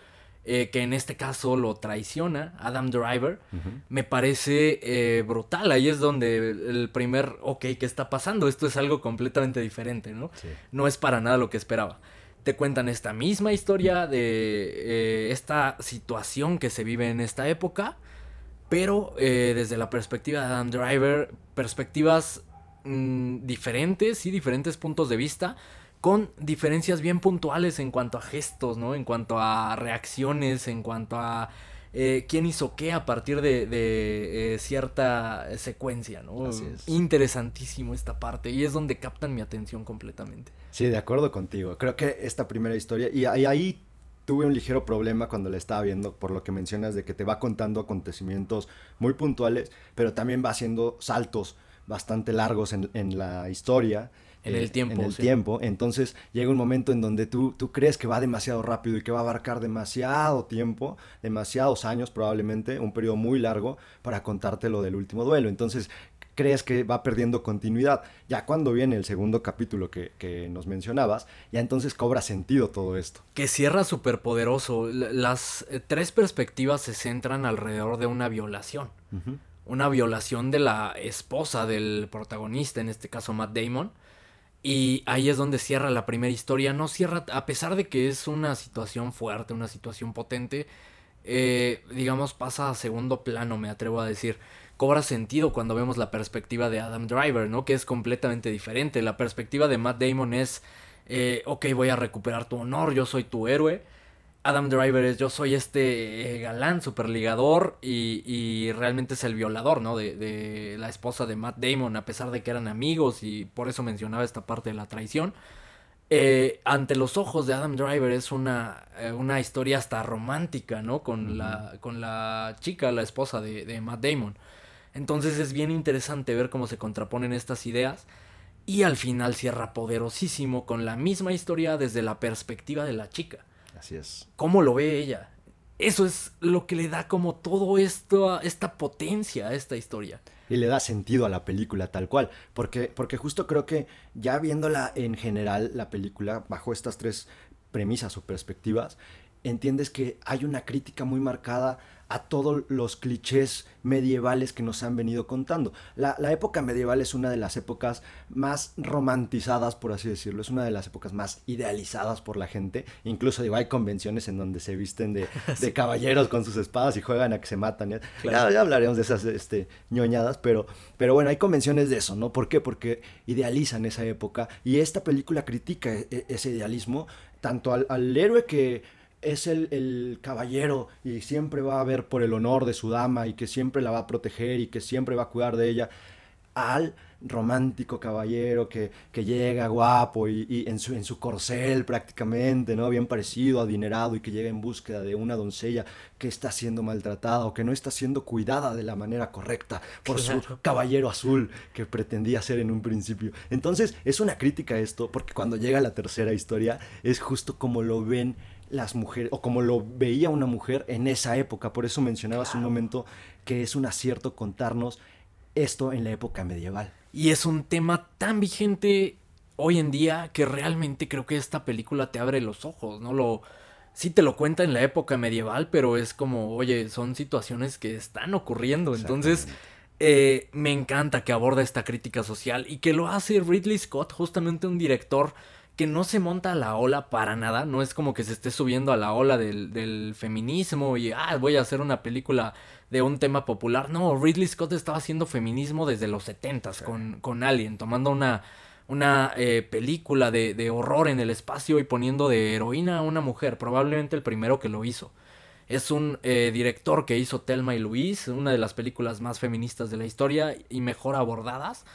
B: eh, que en este caso lo traiciona, Adam Driver, me parece eh, brutal. Ahí es donde el primer, ok, ¿qué está pasando? Esto es algo completamente diferente, ¿no? No es para nada lo que esperaba. Te cuentan esta misma historia de eh, esta situación que se vive en esta época, pero desde la perspectiva de Adam Driver, perspectivas mm, diferentes y diferentes puntos de vista con diferencias bien puntuales en cuanto a gestos, ¿no? En cuanto a reacciones, en cuanto a eh, quién hizo qué a partir de, eh, cierta secuencia, ¿no? Así es. Interesantísimo esta parte y es donde captan mi atención completamente.
A: Sí, de acuerdo contigo. Creo que esta primera historia, y, ahí tuve un ligero problema cuando la estaba viendo, por lo que mencionas de que te va contando acontecimientos muy puntuales, pero también va haciendo saltos bastante largos en, en la historia
B: en el tiempo.
A: En el tiempo. Entonces llega un momento en donde tú, tú crees que va demasiado rápido y que va a abarcar demasiado tiempo, demasiados años probablemente, un periodo muy largo para contarte lo del último duelo. Entonces crees que va perdiendo continuidad. Ya cuando viene el segundo capítulo que, que nos mencionabas, ya entonces cobra sentido todo esto.
B: Que cierra súper poderoso. Las eh, tres perspectivas se centran alrededor de una violación. Una violación de la esposa del protagonista, en este caso Matt Damon y ahí es donde cierra la primera historia. No cierra, a pesar de que es una situación fuerte, una situación potente, eh, digamos, pasa a segundo plano, me atrevo a decir. Cobra sentido cuando vemos la perspectiva de Adam Driver, ¿no? Que es completamente diferente. La perspectiva de Matt Damon es, eh, ok, voy a recuperar tu honor, yo soy tu héroe. Adam Driver es yo soy este eh, galán, superligador y, y realmente es el violador, ¿no? De, la esposa de Matt Damon, a pesar de que eran amigos y por eso mencionaba esta parte de la traición. Eh, ante los ojos de Adam Driver es una, eh, una historia hasta romántica, ¿no? Con, la, con la chica, la esposa de, de Matt Damon. Entonces es bien interesante ver cómo se contraponen estas ideas. Y al final cierra poderosísimo con la misma historia desde la perspectiva de la chica.
A: Así es.
B: ¿Cómo lo ve ella? Eso es lo que le da como todo esto, esta potencia a esta historia.
A: Y le da sentido a la película tal cual. Porque, porque justo creo que ya viéndola en general, la película, bajo estas tres premisas o perspectivas, entiendes que hay una crítica muy marcada a todos los clichés medievales que nos han venido contando. La, época medieval es una de las épocas más romantizadas, por así decirlo, es una de las épocas más idealizadas por la gente. Incluso digo, hay convenciones en donde se visten de, caballeros con sus espadas y juegan a que se matan. Ya, ya hablaremos de esas este, ñoñadas, pero, pero bueno, hay convenciones de eso, ¿no? ¿Por qué? Porque idealizan esa época y esta película critica e, e, ese idealismo tanto al héroe que es el, caballero y siempre va a ver por el honor de su dama y que siempre la va a proteger y que siempre va a cuidar de ella, al romántico caballero que, llega guapo y, en, su, en su corcel prácticamente, ¿no? Bien parecido, adinerado y que llega en búsqueda de una doncella que está siendo maltratada o que no está siendo cuidada de la manera correcta por su caballero azul que pretendía ser en un principio. Entonces es una crítica esto porque cuando llega la tercera historia es justo como lo ven las mujeres, o como lo veía una mujer en esa época. Por eso mencionaba hace un momento que es un acierto contarnos esto en la época medieval.
B: Y es un tema tan vigente hoy en día que realmente creo que esta película te abre los ojos, ¿no? Lo, sí te lo cuenta en la época medieval, pero es como, oye, son situaciones que están ocurriendo. Entonces, eh, me encanta que aborda esta crítica social y que lo hace Ridley Scott, justamente un director que no se monta a la ola para nada, no es como que se esté subiendo a la ola del, feminismo y ah, voy a hacer una película de un tema popular. No, Ridley Scott estaba haciendo feminismo desde los 70 con, con Alien, tomando una, una eh, película de, de, horror en el espacio y poniendo de heroína a una mujer, probablemente el primero que lo hizo. Es un eh, director que hizo Telma y Luis, una de las películas más feministas de la historia y mejor abordadas.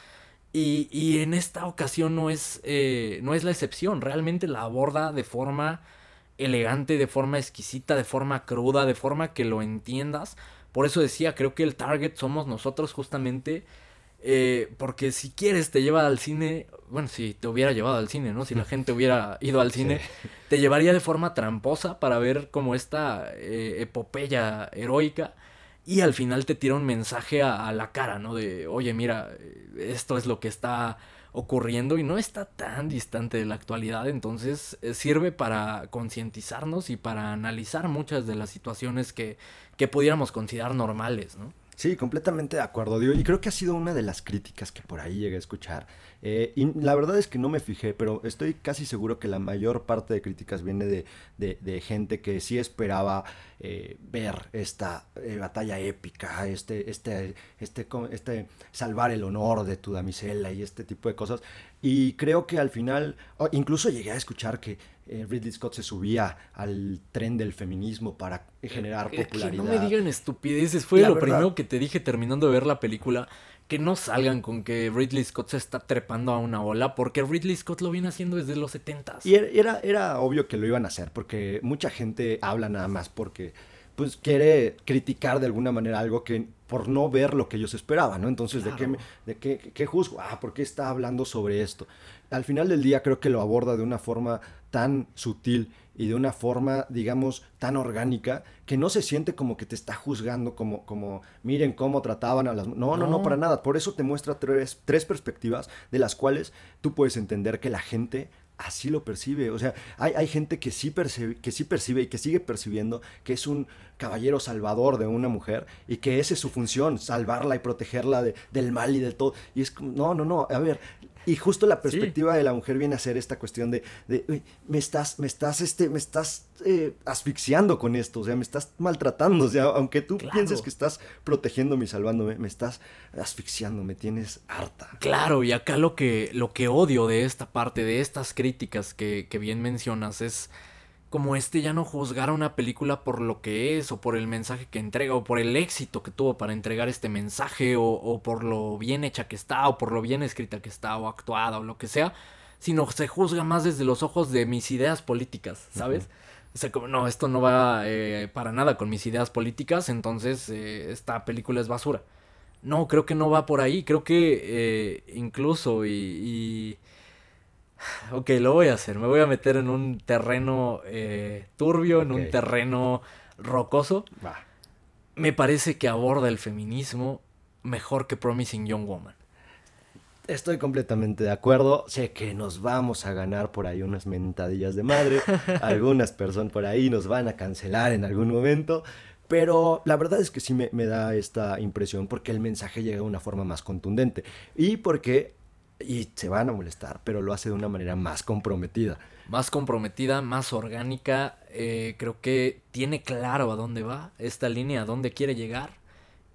B: Y, y en esta ocasión no es, eh, no es la excepción, realmente la aborda de forma elegante, de forma exquisita, de forma cruda, de forma que lo entiendas. Por eso decía, creo que el target somos nosotros justamente eh, porque si quieres te lleva al cine, bueno, si te hubiera llevado al cine, ¿no? Si la gente hubiera ido al cine, te llevaría de forma tramposa para ver como esta eh, epopeya heroica y al final te tira un mensaje a, la cara, ¿no? De, oye, mira, esto es lo que está ocurriendo y no está tan distante de la actualidad, entonces eh, sirve para concientizarnos y para analizar muchas de las situaciones que, que pudiéramos considerar normales, ¿no?
A: Sí, completamente de acuerdo, Y creo que ha sido una de las críticas que por ahí llegué a escuchar. Eh, y la verdad es que no me fijé, pero estoy casi seguro que la mayor parte de críticas viene de, de, gente que sí esperaba eh, ver esta eh, batalla épica, este, este, este, este, salvar el honor de tu damisela y este tipo de cosas. Y creo que al final, incluso llegué a escuchar que eh, Ridley Scott se subía al tren del feminismo para generar popularidad.
B: no me digan estupideces, fue lo primero que te dije terminando de ver la película. Que no salgan con que Ridley Scott se está trepando a una ola, porque Ridley Scott lo viene haciendo desde los 70
A: Y era, era obvio que lo iban a hacer, porque mucha gente habla nada más porque pues quiere criticar de alguna manera algo que por no ver lo que ellos esperaban, ¿no? Entonces, ¿de, qué, ¿de qué, qué, juzgo? Ah, ¿por qué está hablando sobre esto? Al final del día creo que lo aborda de una forma tan sutil y de una forma, digamos, tan orgánica, que no se siente como que te está juzgando, como, como miren cómo trataban a las... No, no, no, para nada. Por eso te muestra tres, tres perspectivas de las cuales tú puedes entender que la gente así lo percibe. O sea, hay, hay gente que sí, percibe, que sí percibe y que sigue percibiendo que es un caballero salvador de una mujer y que esa es su función, salvarla y protegerla de, del mal y de todo. Y es como, no, no, no, a ver, y justo la perspectiva de la mujer viene a ser esta cuestión de, me estás, me estás, este, me estás eh, asfixiando con esto, o sea, me estás maltratando, o sea, aunque tú pienses que estás protegiéndome y salvándome, me estás asfixiando, me tienes harta.
B: Claro, y acá lo que, lo que odio de esta parte, de estas críticas que, que bien mencionas, es como este ya no juzgar a una película por lo que es o por el mensaje que entrega o por el éxito que tuvo para entregar este mensaje o, por lo bien hecha que está o por lo bien escrita que está o actuada o lo que sea, sino se juzga más desde los ojos de mis ideas políticas, ¿sabes? O sea, como no, esto no va eh, para nada con mis ideas políticas, entonces eh, esta película es basura. No, creo que no va por ahí, creo que eh, incluso y Ok, lo voy a hacer. Me voy a meter en un terreno eh, turbio, en un terreno rocoso. Me parece que aborda el feminismo mejor que Promising Young Woman.
A: Estoy completamente de acuerdo. Sé que nos vamos a ganar por ahí unas mentadillas de madre. Algunas personas por ahí nos van a cancelar en algún momento. Pero la verdad es que sí me, me da esta impresión porque el mensaje llega de una forma más contundente. Y porque y se van a molestar, pero lo hace de una manera más comprometida.
B: Más comprometida, más orgánica. Eh, creo que tiene claro a dónde va esta línea, a dónde quiere llegar.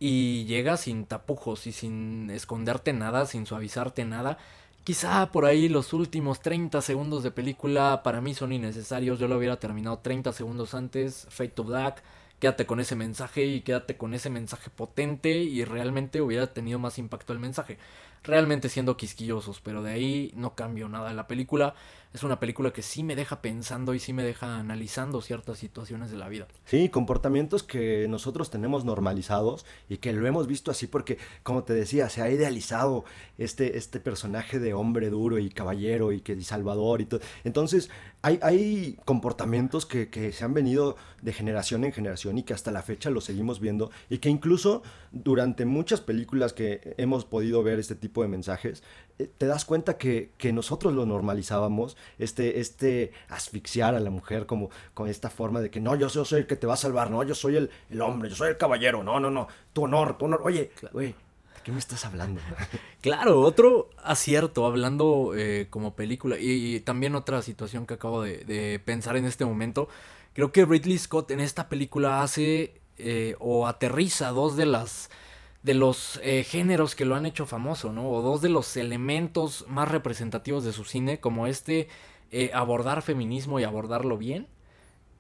B: Y llega sin tapujos y sin esconderte nada, sin suavizarte nada. Quizá por ahí los últimos 30 segundos de película para mí son innecesarios. Yo lo hubiera terminado 30 segundos antes. Fate to Black. Quédate con ese mensaje y quédate con ese mensaje potente y realmente hubiera tenido más impacto el mensaje realmente siendo quisquillosos, pero de ahí no cambio nada. La película es una película que sí me deja pensando y sí me deja analizando ciertas situaciones de la vida.
A: Sí, comportamientos que nosotros tenemos normalizados y que lo hemos visto así porque, como te decía, se ha idealizado este, este personaje de hombre duro y caballero y que y salvador y todo. Entonces, hay, hay comportamientos que, que se han venido de generación en generación y que hasta la fecha lo seguimos viendo y que incluso durante muchas películas que hemos podido ver este tipo de mensajes, te das cuenta que, que, nosotros lo normalizábamos, este, este asfixiar a la mujer como con esta forma de que no, yo soy el que te va a salvar, no, yo soy el, el hombre, yo soy el caballero, no, no, no, tu honor, tu honor, oye, güey. ¿De qué me estás hablando?
B: claro, otro acierto, hablando eh, como película, y, también otra situación que acabo de, de pensar en este momento, creo que Ridley Scott en esta película hace eh, o aterriza dos de las de los eh, géneros que lo han hecho famoso, ¿no? O dos de los elementos más representativos de su cine, como este eh, abordar feminismo y abordarlo bien.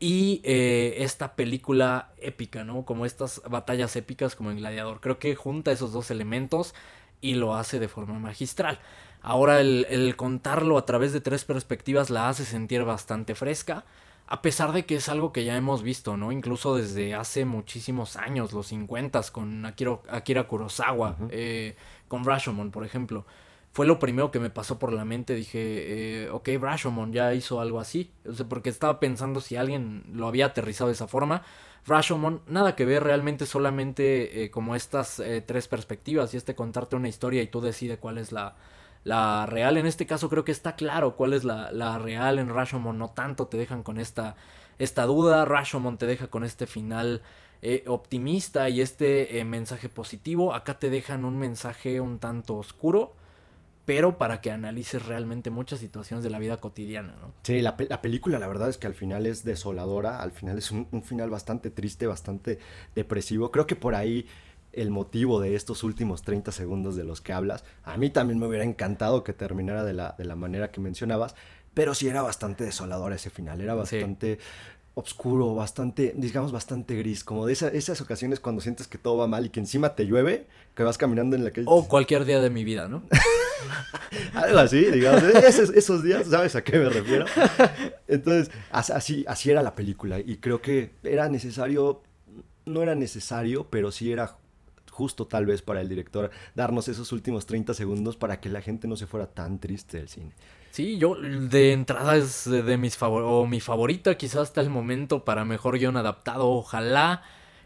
B: Y eh, esta película épica, ¿no? Como estas batallas épicas como en Gladiador. Creo que junta esos dos elementos y lo hace de forma magistral. Ahora el, el contarlo a través de tres perspectivas la hace sentir bastante fresca a pesar de que es algo que ya hemos visto, ¿no? Incluso desde hace muchísimos años, los 50 con Akira Kurosawa, eh, con Rashomon, por ejemplo. Fue lo primero que me pasó por la mente. Dije, eh, ok, Rashomon ya hizo algo así. O sea, porque estaba pensando si alguien lo había aterrizado de esa forma. Rashomon, nada que ver, realmente solamente eh, como estas tres perspectivas y este contarte una historia y tú decides cuál es la, la real en este caso creo que está claro cuál es la, la real en Rashomon, no tanto te dejan con esta, esta duda, Rashomon te deja con este final eh, optimista y este eh, mensaje positivo, acá te dejan un mensaje un tanto oscuro, pero para que analices realmente muchas situaciones de la vida cotidiana.
A: Sí, la, la película la verdad es que al final es desoladora, al final es un final bastante triste, bastante depresivo, creo que por ahí el motivo de estos últimos 30 segundos de los que hablas. A mí también me hubiera encantado que terminara de la, de la manera que mencionabas, pero sí era bastante desolador ese final, era bastante oscuro, bastante, digamos, bastante gris, como de esas ocasiones cuando sientes que todo va mal y que encima te llueve, que vas caminando en la calle.
B: O cualquier día de mi vida, ¿no?
A: Algo así, digamos, esos, esos, días, ¿sabes a qué me refiero? Entonces, así, así era la película y creo que era necesario, no era necesario, pero sí era justo tal vez para el director darnos esos últimos 30 segundos para que la gente no se fuera tan triste del cine.
B: Sí, yo de entrada es de mis favor o mi favorita quizás hasta el momento para mejor guion adaptado. Ojalá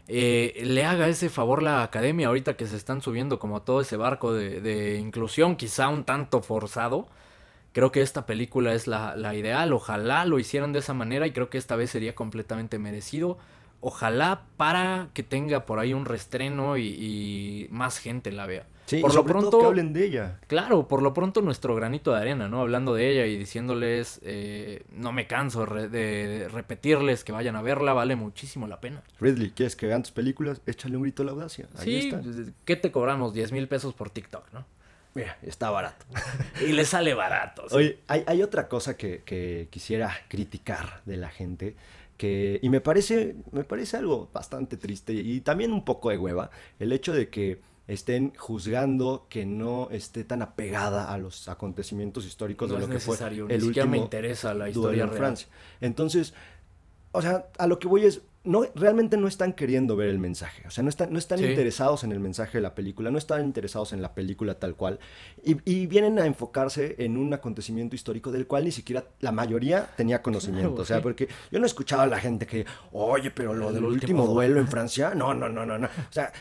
B: eh, le haga ese favor la academia ahorita que se están subiendo como todo ese barco de, inclusión, quizá un tanto forzado. Creo que esta película es la, la ideal, ojalá lo hicieran de esa manera y creo que esta vez sería completamente merecido ojalá para que tenga por ahí un restreno y, más gente la vea.
A: Sí, por lo pronto que hablen de ella.
B: Claro, por lo pronto nuestro granito de arena, ¿no? Hablando de ella y diciéndoles, eh, no me canso de repetirles que vayan a verla, vale muchísimo la pena.
A: Ridley, ¿quieres que vean tus películas? Échale un grito a la audacia.
B: sí, ¿qué te cobramos? 10 mil pesos por TikTok, ¿no?
A: Mira, está barato.
B: y le sale barato.
A: Oye, hay, hay, otra cosa que, que quisiera criticar de la gente y me parece, me parece algo bastante triste y también un poco de hueva el hecho de que estén juzgando que no esté tan apegada a los acontecimientos históricos de lo que fue
B: el último me interesa la historia
A: en Francia. Entonces, o sea, a lo que voy es no, realmente no están queriendo ver el mensaje. O sea, no están, no están interesados en el mensaje de la película, no están interesados en la película tal cual. Y, vienen a enfocarse en un acontecimiento histórico del cual ni siquiera la mayoría tenía conocimiento. o sea, porque yo no he escuchado a la gente que, oye, pero lo del último duelo en Francia, no, no, no, no, no. O sea,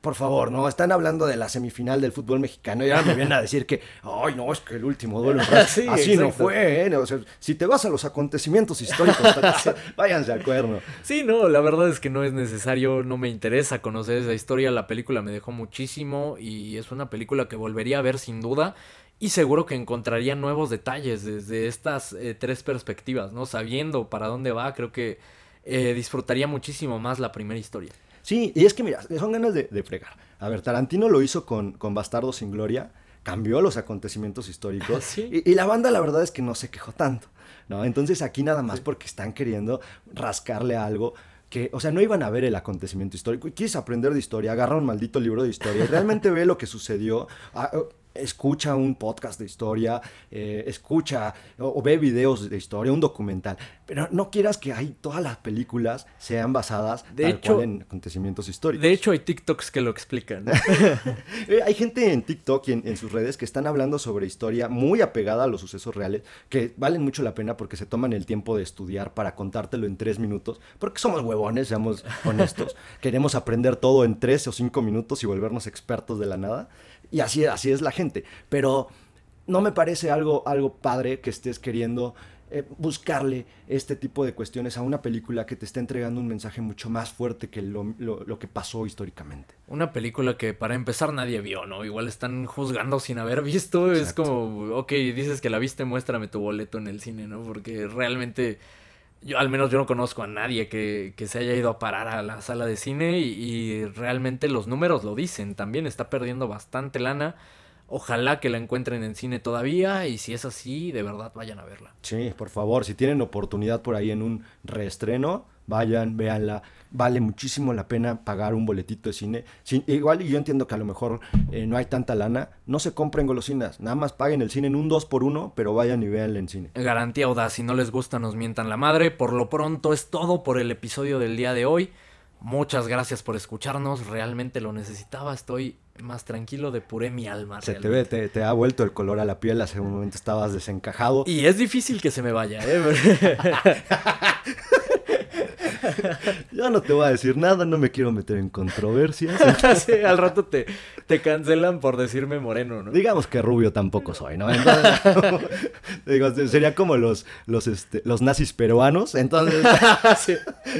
A: por favor, ¿no? Están hablando de la semifinal del fútbol mexicano y ahora me vienen a decir que, ay, no, es que el último duelo. Así no fue, ¿eh? O sea, si te vas a los acontecimientos históricos, váyanse de acuerdo.
B: Sí, no, la verdad es que no es necesario, no me interesa conocer esa historia. La película me dejó muchísimo y es una película que volvería a ver sin duda. Y seguro que encontraría nuevos detalles desde estas eh, tres perspectivas, ¿no? Sabiendo para dónde va, creo que eh, disfrutaría muchísimo más la primera historia.
A: Sí, y es que mira, son ganas de, fregar. A ver, Tarantino lo hizo con, con Bastardo sin Gloria, cambió los acontecimientos históricos y, la banda la verdad es que no se quejó tanto. ¿no? Entonces aquí nada más porque están queriendo rascarle algo que, o sea, no iban a ver el acontecimiento histórico y quieres aprender de historia, agarra un maldito libro de historia realmente ve lo que sucedió. Escucha un podcast de historia, eh, escucha o, ve videos de historia, un documental, pero no quieras que hay todas las películas sean basadas
B: de hecho,
A: en acontecimientos históricos.
B: De hecho, hay TikToks que lo explican.
A: Eh, hay gente en TikTok y en, sus redes que están hablando sobre historia muy apegada a los sucesos reales, que valen mucho la pena porque se toman el tiempo de estudiar para contártelo en tres minutos, porque somos huevones, seamos honestos. Queremos aprender todo en tres o cinco minutos y volvernos expertos de la nada. Y así, así es la gente. Pero no me parece algo, algo padre que estés queriendo eh, buscarle este tipo de cuestiones a una película que te está entregando un mensaje mucho más fuerte que lo, lo, que pasó históricamente.
B: Una película que para empezar nadie vio, ¿no? Igual están juzgando sin haber visto. Es como, ok, dices que la viste, muéstrame tu boleto en el cine, ¿no? Porque realmente yo al menos yo no conozco a nadie que, que se haya ido a parar a la sala de cine y, y realmente los números lo dicen. También está perdiendo bastante lana. Ojalá que la encuentren en cine todavía y si es así, de verdad vayan a verla.
A: Sí, por favor, si tienen oportunidad por ahí en un reestreno, vayan, véanla. Vale muchísimo la pena pagar un boletito de cine. Sí, igual y yo entiendo que a lo mejor eh, no hay tanta lana. No se compren golosinas. Nada más paguen el cine en un 2 por 1 pero vayan y véanla en cine.
B: Garantía audaz, si no les gusta nos mientan la madre. Por lo pronto es todo por el episodio del día de hoy. Muchas gracias por escucharnos, realmente lo necesitaba, estoy más tranquilo, depuré mi alma.
A: Se te ve, te, te, ha vuelto el color a la piel, hace un momento estabas desencajado.
B: Y es difícil que se me vaya, ¿eh?
A: Yo no te voy a decir nada, no me quiero meter en controversias.
B: sí, al rato te, te cancelan por decirme moreno, ¿no?
A: Digamos que rubio tampoco soy, ¿no? Entonces, digo, sería como los, los, este, los nazis peruanos, entonces sí,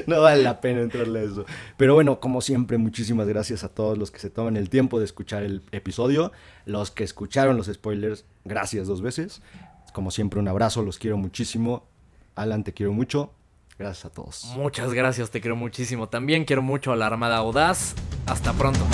A: no vale la pena entrarle a eso. Pero bueno, como siempre, muchísimas gracias a todos los que se toman el tiempo de escuchar el episodio, los que escucharon los spoilers, gracias dos veces. Como siempre, un abrazo, los quiero muchísimo. Alan, te quiero mucho. Gracias a todos.
B: Muchas gracias, te quiero muchísimo. También quiero mucho a la Armada Audaz. Hasta pronto.